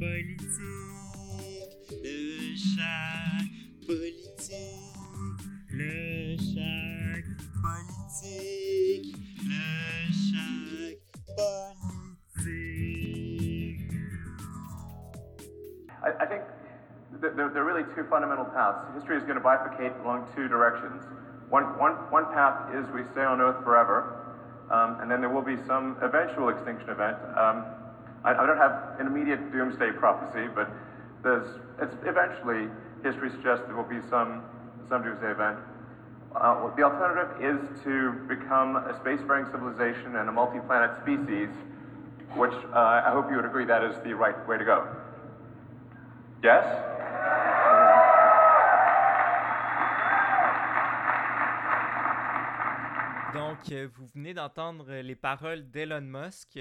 politique, le chat politique, le chat politique, le chat politique. I, I think th- there, there are really two fundamental paths. History is going to bifurcate along two directions. One, one, one path is we stay on Earth forever, um, and then there will be some eventual extinction event. Um, I, I don't have an immediate doomsday prophecy, but there's, it's eventually history suggests there will be some, some doomsday event. Uh, the alternative is to become a spacefaring civilization and a multi-planet species, which uh, I hope you would agree that is the right way to go. Yes? Donc, euh, vous venez d'entendre les paroles d'Elon Musk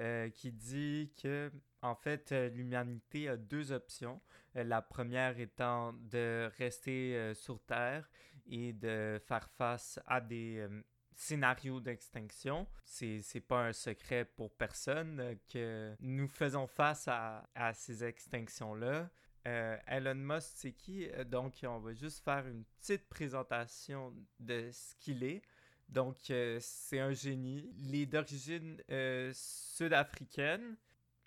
euh, qui dit que, en fait, euh, l'humanité a deux options. Euh, la première étant de rester sur Terre et de faire face à des scénarios d'extinction. C'est, c'est pas un secret pour personne que nous faisons face à, à ces extinctions-là. Elon Musk, c'est qui? Donc, on va juste faire une petite présentation de ce qu'il est. Donc, euh, c'est un génie. Il est d'origine euh, sud-africaine.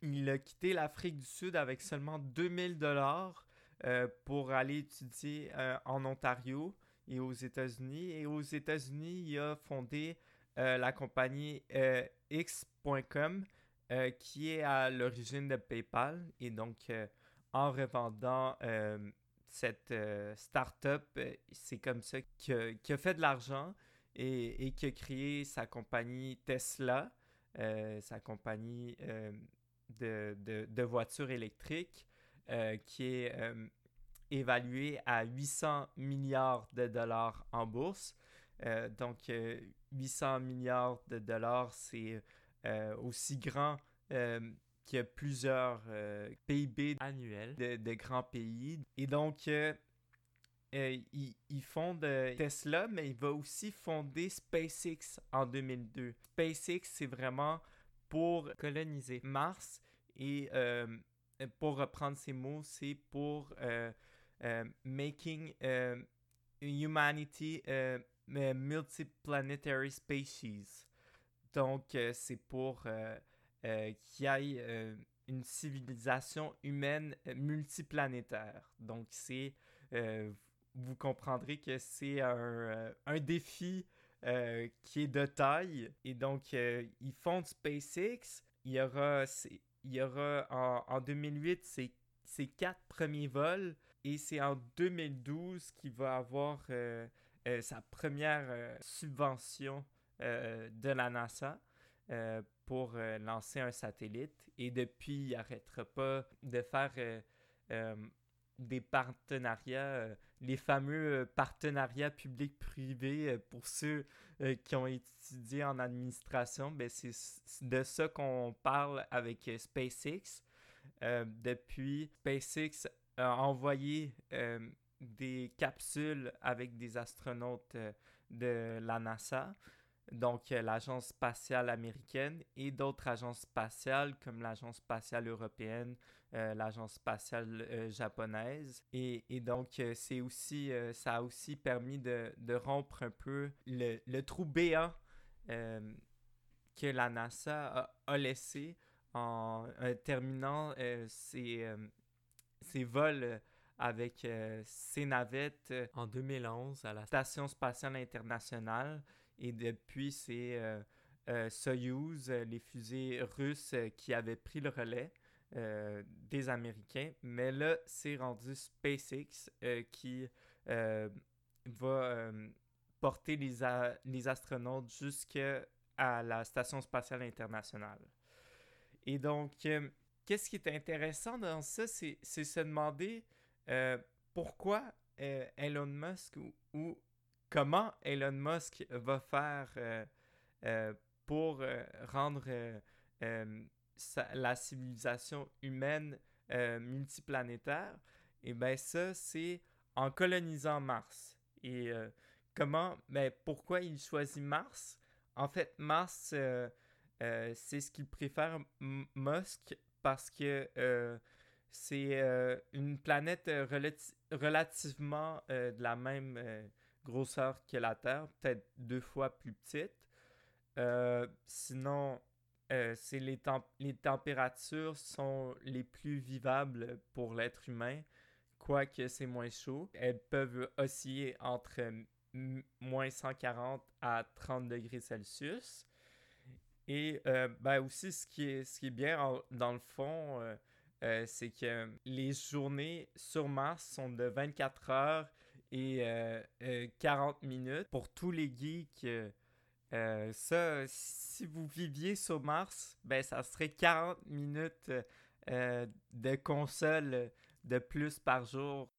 Il a quitté l'Afrique du Sud avec seulement 2000 dollars euh, pour aller étudier en Ontario et aux États-Unis. Et aux États-Unis, il a fondé la compagnie X.com qui est à l'origine de PayPal. Et donc, en revendant cette start-up, c'est comme ça qu'il a fait de l'argent et, qui a créé sa compagnie Tesla, euh, sa compagnie euh, de, voitures électriques, euh, qui est évaluée à 800 milliards de dollars en bourse. Donc, euh, 800 milliards de dollars, c'est aussi grand qu'il y plusieurs PIB annuels de, grands pays. Et donc, euh, il, il fonde euh, Tesla, mais il va aussi fonder SpaceX en 2002. SpaceX, c'est vraiment pour coloniser Mars et euh, pour reprendre ces mots, c'est pour making humanity multiplanetary species. Donc, c'est pour qu'il y ait une civilisation humaine multiplanétaire. Donc, c'est vous comprendrez que c'est un, euh, un défi euh, qui est de taille. Et donc, euh, ils font SpaceX. Il y aura, il y aura en, en 2008 ces, ces quatre premiers vols. Et c'est en 2012 qu'il va avoir euh, sa première subvention de la NASA pour lancer un satellite. Et depuis, il n'arrêtera pas de faire des partenariats, les fameux euh, partenariats public-privé euh, pour ceux euh, qui ont étudié en administration. Ben, c'est de ça qu'on parle avec SpaceX. Depuis, SpaceX a envoyé des capsules avec des astronautes de la NASA, donc l'Agence spatiale américaine et d'autres agences spatiales comme l'Agence spatiale européenne, euh, l'Agence spatiale euh, japonaise. Et, et donc, euh, c'est aussi, ça a aussi permis de, de rompre un peu le, le trou béant que la NASA a, a laissé en terminant ses, ses vols avec ses navettes en 2011 à la Station spatiale internationale. Et depuis, c'est Soyuz, les fusées russes qui avaient pris le relais euh, des Américains. Mais là, c'est rendu SpaceX euh, qui euh, va porter les, a- les astronautes jusqu'à la Station spatiale internationale. Et donc, qu'est-ce qui est intéressant dans ça, c'est se demander pourquoi Elon Musk ou, comment Elon Musk va faire pour rendre la civilisation humaine euh, multiplanétaire. Et bien ça, c'est en colonisant Mars. Et euh, comment, ben, pourquoi il choisit Mars? En fait, Mars, euh, c'est ce qu'il préfère Musk parce que c'est une planète relativement de la même grosseur que la Terre, peut-être deux fois plus petite. sinon, c'est les, les températures sont les plus vivables pour l'être humain, quoique c'est moins chaud. Elles peuvent osciller entre moins 140 à 30 degrés Celsius. Et euh, ben aussi, ce qui est, ce qui est bien dans le fond, euh, euh, c'est que les journées sur Mars sont de 24 heures et 40 minutes. Pour tous les geeks, ça, si vous viviez sur Mars, ben ça serait 40 minutes de console de plus par jour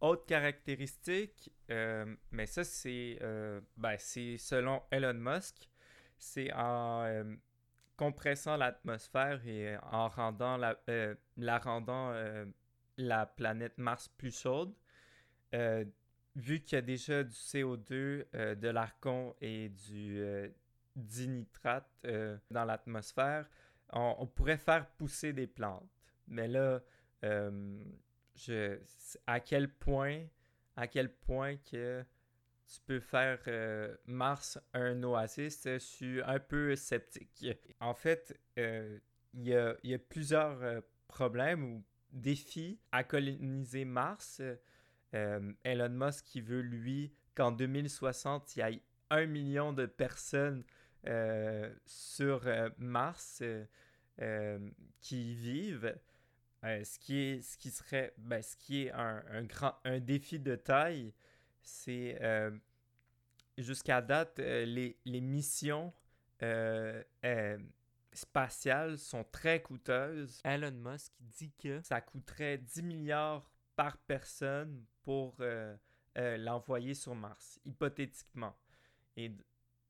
autre caractéristique, euh, mais ça c'est euh, ben, selon Elon Musk, c'est en euh, compressant l'atmosphère et en rendant la rendant la planète Mars plus chaude. Vu qu'il y a déjà du CO2, de l'argon et du dinitrate dans l'atmosphère, on, pourrait faire pousser des plantes. Mais là, à quel point, à quel point que tu peux faire euh, Mars un oasis, je suis un peu sceptique. En fait, euh, il y, a, plusieurs euh, problèmes ou défis à coloniser Mars. Elon Musk qui veut, lui, qu'en 2060, il y ait un million de personnes sur Mars qui vivent. Euh, ce, qui est, ce qui serait ben, ce qui est un, un, grand un défi de taille, c'est euh, jusqu'à date, euh, les, les, missions spatiales sont très coûteuses. Elon Musk dit que ça coûterait 10 milliards par personne pour l'envoyer sur Mars, hypothétiquement. Et,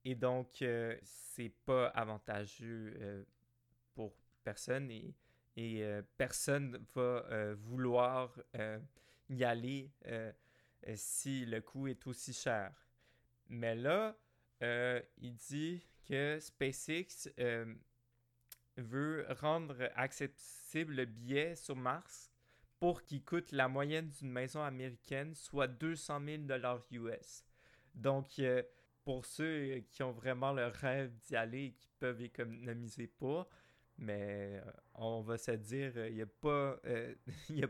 et donc, c'est pas avantageux pour personne. Et et euh, personne va euh, vouloir euh, y aller si le coût est aussi cher. Mais là, il dit que SpaceX veut rendre accessible le billet sur Mars pour qu'il coûte la moyenne d'une maison américaine, soit 200 000 dollars US. Donc, pour ceux qui ont vraiment le rêve d'y aller et qui peuvent économiser pas, mais euh, on va se dire, il n'y a pas, a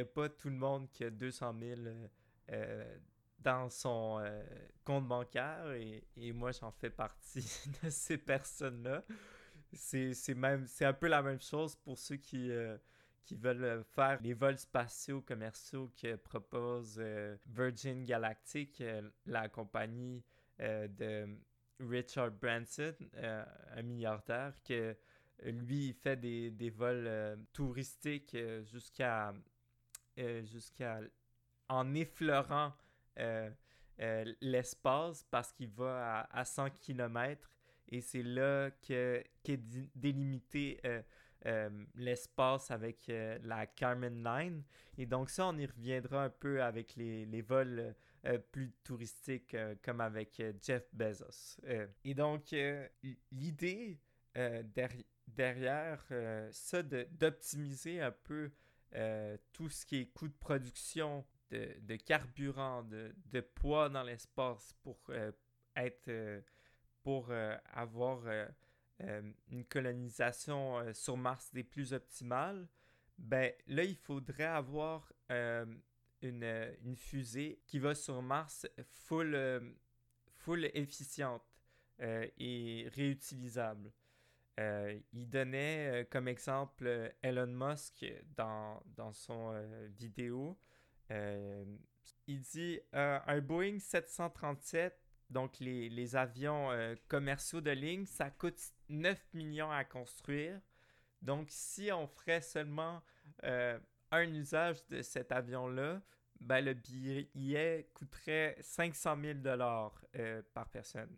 a pas tout le monde qui a 200 000 euh, dans son euh, compte bancaire et moi j'en fais partie de ces personnes-là. C'est, un peu la même chose pour ceux qui, qui veulent faire les vols spatiaux commerciaux que propose Virgin Galactic, la compagnie de Richard Branson, euh, un milliardaire, que lui, fait des, des vols euh, touristiques euh, jusqu'à. jusqu'à. en effleurant l'espace parce qu'il va à, à, 100 km et c'est là que, qu'est délimité l'espace avec la Carmen Line. Et donc ça, on y reviendra un peu avec les, les vols euh, plus touristique euh, comme avec euh, Jeff Bezos. et donc, l'idée derrière ça, d'optimiser un peu tout ce qui est coût de production de, carburant, de, poids dans l'espace pour être pour avoir une colonisation sur Mars des plus optimales, ben là, il faudrait avoir une, une, fusée qui va sur Mars full, euh, full efficiente euh, et réutilisable. Euh, il donnait comme exemple Elon Musk dans, dans son vidéo. il dit un Boeing 737, donc les, les avions commerciaux de ligne, ça coûte 9 millions à construire. Donc si on ferait seulement un usage de cet avion-là, ben, le billet coûterait 500 000 dollars euh, par personne.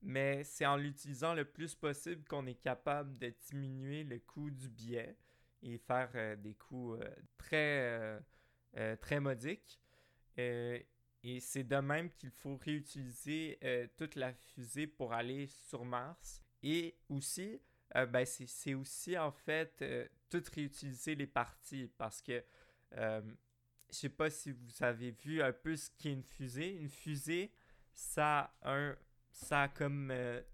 Mais c'est en l'utilisant le plus possible qu'on est capable de diminuer le coût du billet et faire euh, des coûts euh, très, très modiques. C'est de même qu'il faut réutiliser toute la fusée pour aller sur Mars. Et aussi, euh, ben c'est aussi en fait euh, tout réutiliser les parties parce que euh, je sais pas si vous avez vu un peu ce qu'est une fusée. Une fusée, ça a, un, ça a comme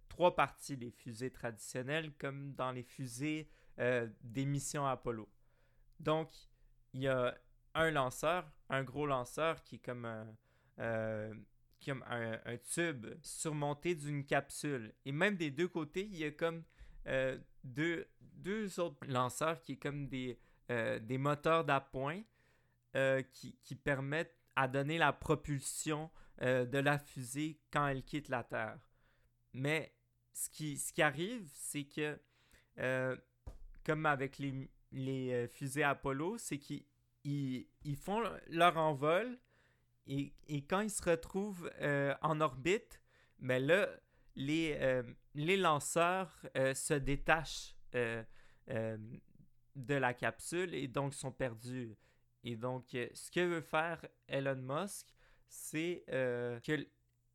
trois parties, les fusées traditionnelles, comme dans les fusées des missions Apollo. Donc, il y a un lanceur, un gros lanceur qui est comme un, comme un, un, tube surmonté d'une capsule. Et même des deux côtés, il y a comme euh, deux, autres lanceurs qui est comme des, euh, des moteurs d'appoint euh, qui, qui, permettent à donner la propulsion de la fusée quand elle quitte la Terre. Mais ce qui, qui arrive, c'est que, comme avec les, fusées Apollo, c'est qu'ils ils, ils font leur envol et, quand ils se retrouvent en orbite, ben là, les, euh, les lanceurs euh, se détachent euh, de la capsule et donc sont perdus. Et donc, ce que veut faire Elon Musk, c'est que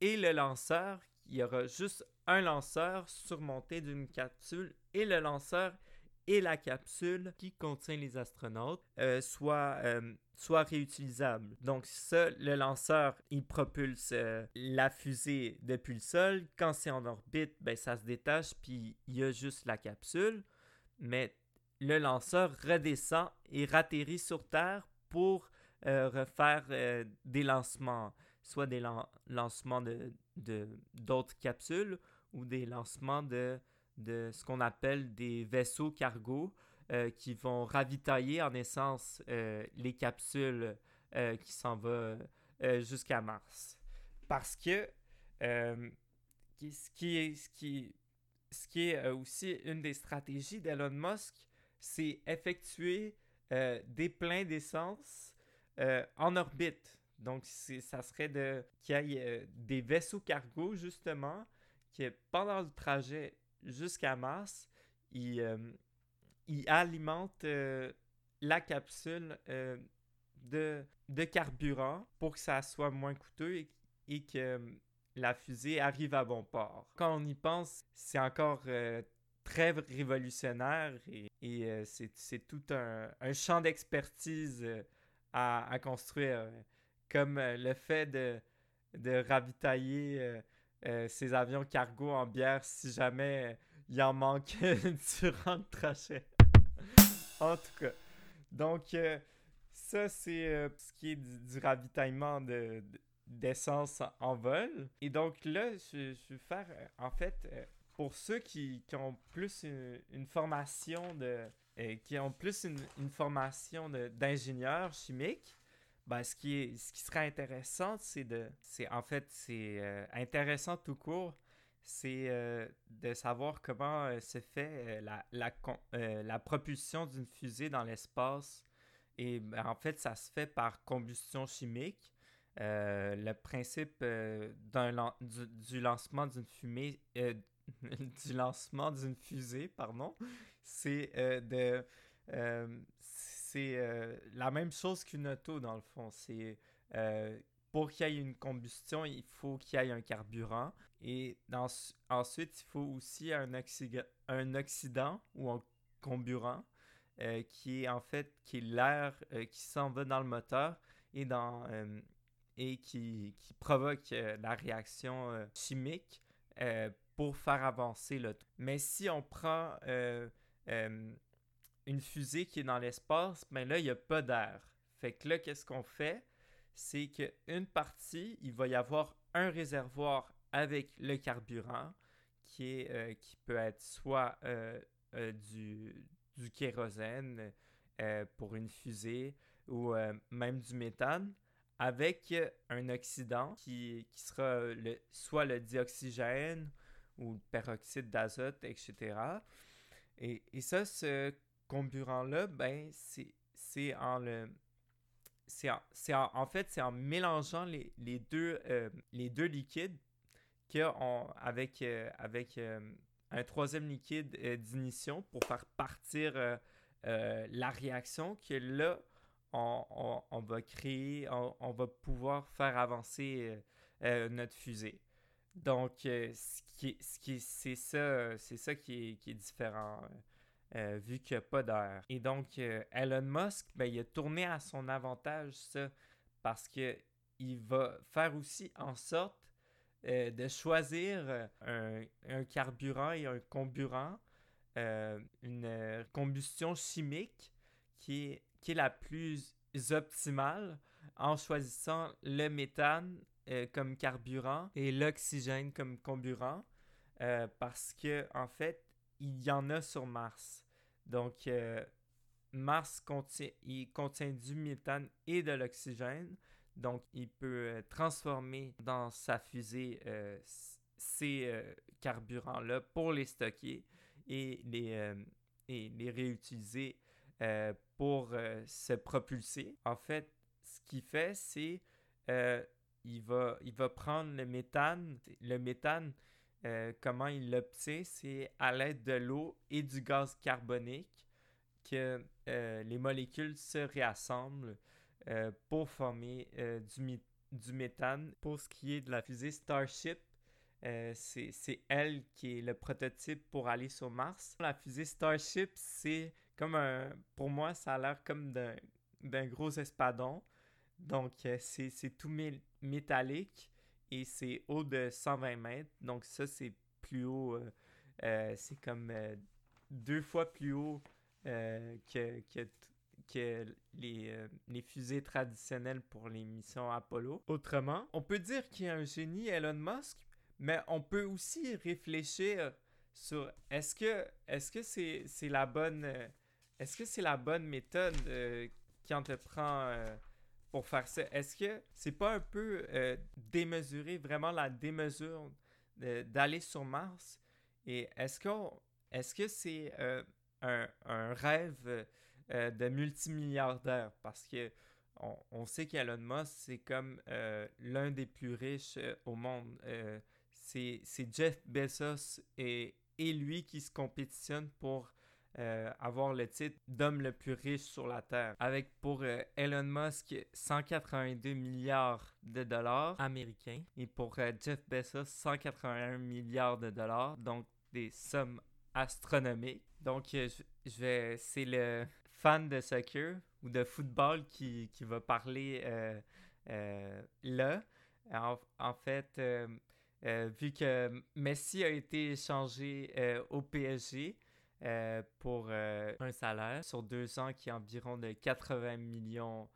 et le lanceur, il y aura juste un lanceur surmonté d'une capsule et le lanceur et la capsule qui contient les astronautes euh, soit, euh, soit réutilisable. Donc le lanceur, il propulse euh, la fusée depuis le sol. Quand c'est en orbite, ben, ça se détache, puis il y a juste la capsule. Mais le lanceur redescend et ratterrit sur Terre pour refaire des lancements, soit des lancements de d'autres capsules ou des lancements de de ce qu'on appelle des vaisseaux cargo euh, qui vont ravitailler en essence euh, les capsules euh, qui s'en vont jusqu'à Mars. Parce que ce qui est, ce qui, ce qui est aussi une des stratégies d'Elon Musk, c'est effectuer des pleins d'essence en orbite. Donc, ça serait de qu'il y ait des vaisseaux cargo, justement, qui, pendant le trajet, jusqu'à Mars, il, euh, alimente euh, la capsule euh, de, carburant pour que ça soit moins coûteux et, que la fusée arrive à bon port. Quand on y pense, c'est encore très révolutionnaire et, c'est tout un, champ d'expertise à, construire, comme le fait de ravitailler ces avions cargo en bière si jamais il en manque durant le trajet. en tout cas. Donc, euh, ça, c'est euh, ce qui est du, ravitaillement de, d'essence en vol. Et donc là, je, vais faire, euh, en fait, pour ceux qui, qui ont plus une, formation de... qui ont plus une, formation d'ingénieur chimique, ben, ce, qui est, ce qui serait intéressant, c'est de... C'est, en fait, c'est intéressant tout court c'est euh, de savoir comment euh, se fait euh, la, la, la, propulsion d'une fusée dans l'espace. Et ben, en fait, ça se fait par combustion chimique. le principe du, du, lancement d'une fumée, du lancement d'une fusée, pardon, c'est de c'est la même chose qu'une auto dans le fond. C'est pour qu'il y ait une combustion, il faut qu'il y ait un carburant. Et ensuite, il faut aussi un, un oxydant ou un comburant euh, qui est en fait qui l'air euh, qui s'en va dans le moteur et, dans, euh, et qui, qui provoque la réaction chimique pour faire avancer le Mais si on prend une fusée qui est dans l'espace, ben là, il n'y a pas d'air. Fait que là, qu'est-ce qu'on fait? c'est qu'une partie, il va y avoir un réservoir avec le carburant qui, euh, peut être soit euh, euh, du, kérosène pour une fusée ou même du méthane avec un oxydant qui, sera soit le dioxygène ou le peroxyde d'azote, etc. Et, et, ça, ce comburant-là, ben, c'est en le c'est en, en, fait c'est en mélangeant les, les deux, euh, les deux liquides avec, euh, avec euh, un troisième liquide d'ignition pour faire partir la réaction que là on, on, va créer, on, va pouvoir faire avancer notre fusée. Donc, ce qui, ce qui, c'est ça, c'est ça qui est, qui est différent. Vu qu'il n'y a pas d'air. Et donc, Elon Musk, ben, il a tourné à son avantage ça, parce que il va faire aussi en sorte euh, de choisir euh, un, carburant et un comburant, euh, une combustion chimique qui est, qui est la plus optimale en choisissant le méthane comme carburant et l'oxygène comme comburant parce que en fait il y en a sur Mars donc Mars contient, il contient du méthane et de l'oxygène donc, il peut euh, transformer dans sa fusée euh, ces euh, carburants-là pour les stocker et les, et les réutiliser pour se propulser. En fait, ce qu'il fait, c'est il, va, il va prendre le méthane. Le méthane, comment il l'obtient, c'est à l'aide de l'eau et du gaz carbonique que les molécules se réassemblent euh, pour former euh, du, du, méthane. Pour ce qui est de la fusée Starship, euh, c'est elle qui est le prototype pour aller sur Mars. La fusée Starship, c'est comme un... Pour moi, ça a l'air comme d'un gros espadon. Donc, c'est tout métallique et c'est haut de 120 mètres. Donc, ça, c'est plus haut. c'est comme deux fois plus haut que, que, les, euh, les, fusées traditionnelles pour les missions Apollo. Autrement, on peut dire qu'il y a un génie Elon Musk, mais on peut aussi réfléchir sur est-ce que est-ce que c'est la bonne euh, est-ce que c'est la bonne méthode euh, qui entreprend pour faire ça. Est-ce que c'est pas un peu démesuré vraiment la démesure d'aller sur Mars? Et est-ce que est-ce que c'est un, un, rêve euh, de multimilliardaires parce que on, sait qu'Elon Musk, c'est comme euh, l'un des plus riches euh, au monde. c'est Jeff Bezos et, et, lui qui se compétitionnent pour avoir le titre d'homme le plus riche sur la Terre. Avec pour Elon Musk 182 milliards de dollars américains et pour Jeff Bezos 181 milliards de dollars, donc des sommes astronomiques. Donc, je, je vais, c'est le, fan de soccer ou de football qui, qui va parler euh, euh, là. En, fait, euh, vu que Messi a été échangé au PSG pour un salaire sur deux ans qui est environ de 80 millions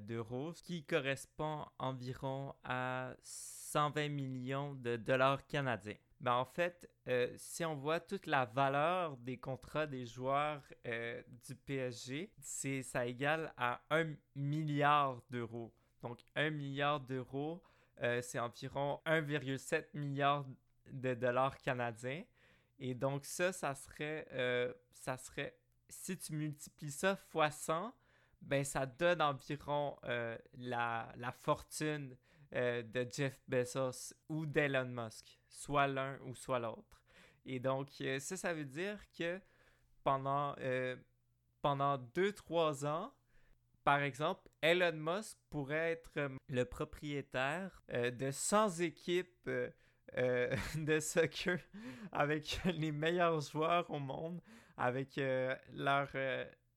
d'euros, ce qui correspond environ à 120 millions de dollars canadiens. Ben, en fait, euh, si on voit toute la valeur des contrats des joueurs euh, du PSG, c'est ça égale à 1 milliard d'euros. Donc 1 milliard d'euros, euh, c'est environ 1,7 milliard de dollars canadiens. Et donc ça, ça serait, ça serait, si tu multiplies ça fois 100, ben ça donne environ la, la fortune euh, de Jeff Bezos ou d'Elon Musk, soit l'un ou soit l'autre. Et donc, euh, ça, ça veut dire que pendant, euh, pendant 2-3 ans, par exemple, Elon Musk pourrait être le propriétaire de 100 équipes de soccer avec les meilleurs joueurs au monde, avec leur,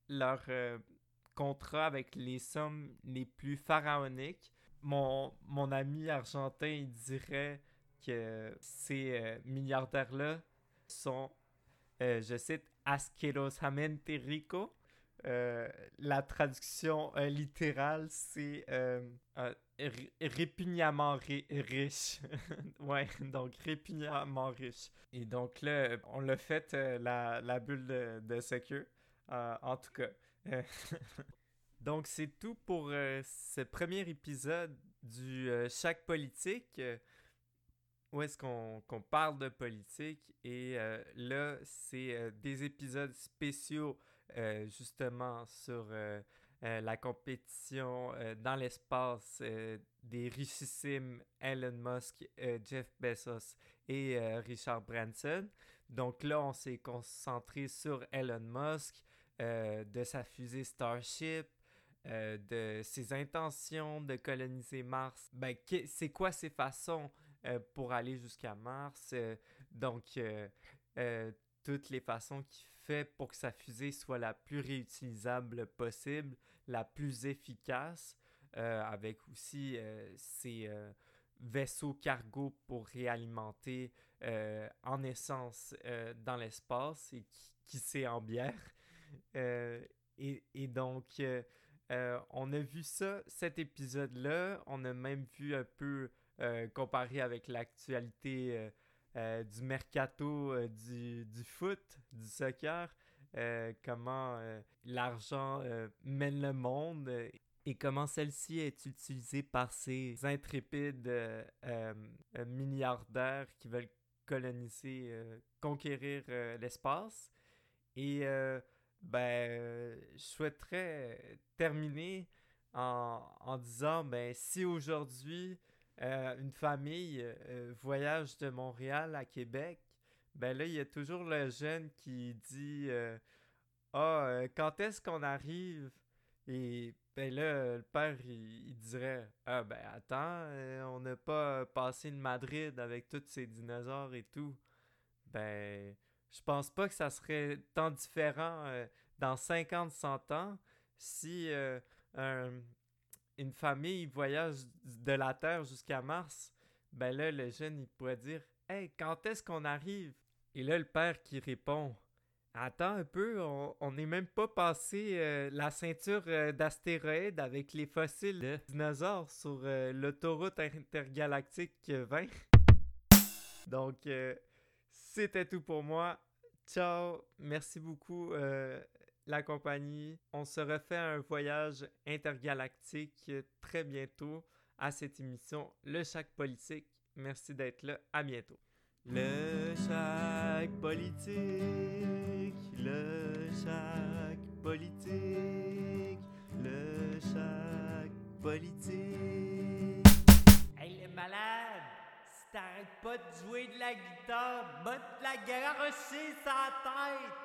leur contrat avec les sommes les plus pharaoniques mon, mon ami argentin, il dirait que ces euh, milliardaires-là sont, euh, je cite, asquerosamente rico. Euh, la traduction littérale, c'est répugnamment riche. ouais, donc répugnamment riche. Et donc là, on l'a fait la, bulle de, de en tout cas. Donc, c'est tout pour euh, ce premier épisode du euh, Chaque politique, euh, où est-ce qu'on parle de politique. Et là, c'est des épisodes spéciaux, justement, sur la compétition dans l'espace des richissimes Elon Musk, Jeff Bezos et Richard Branson. Donc là, on s'est concentré sur Elon Musk, de sa fusée Starship, euh, de ses intentions de coloniser Mars, ben, c'est quoi ses façons euh, pour aller jusqu'à Mars. Euh, donc, toutes les façons qu'il fait pour que sa fusée soit la plus réutilisable possible, la plus efficace, avec aussi ses vaisseaux cargo pour réalimenter en essence dans l'espace et qui, sait en bière. Et, donc, euh, on a vu ça, cet épisode-là. On a même vu un peu euh, comparé avec l'actualité euh, du mercato du, foot, du soccer, comment l'argent mène le monde et comment celle-ci est utilisée par ces intrépides milliardaires qui veulent coloniser, conquérir l'espace. Et ben, je souhaiterais terminer en, disant, ben, si aujourd'hui euh, une famille euh, voyage de Montréal à Québec, ben là, il y a toujours le jeune qui dit euh, Ah, quand est-ce qu'on arrive Et ben là, le père, il, dirait Ah, ben attends, on n'a pas passé une Madrid avec tous ces dinosaures et tout. Ben, je pense pas que ça serait tant différent dans 50-100 ans si euh, une famille voyage de la Terre jusqu'à Mars. Ben là, le jeune, il pourrait dire Hey, quand est-ce qu'on arrive Et là, le père qui répond Attends un peu, on n'est même pas passé euh, la ceinture d'astéroïdes avec les fossiles de dinosaures sur l'autoroute intergalactique 20. Donc, c'était tout pour moi. Ciao, merci beaucoup euh, la compagnie. On se refait un voyage intergalactique très bientôt à cette émission Le Chac Politique. Merci d'être là. À bientôt. Le Chac Politique, le Chac Politique, le Chac Politique. Hey les malades, si t'arrêtes pas de jouer de la guitare, botte la garocher sa tête.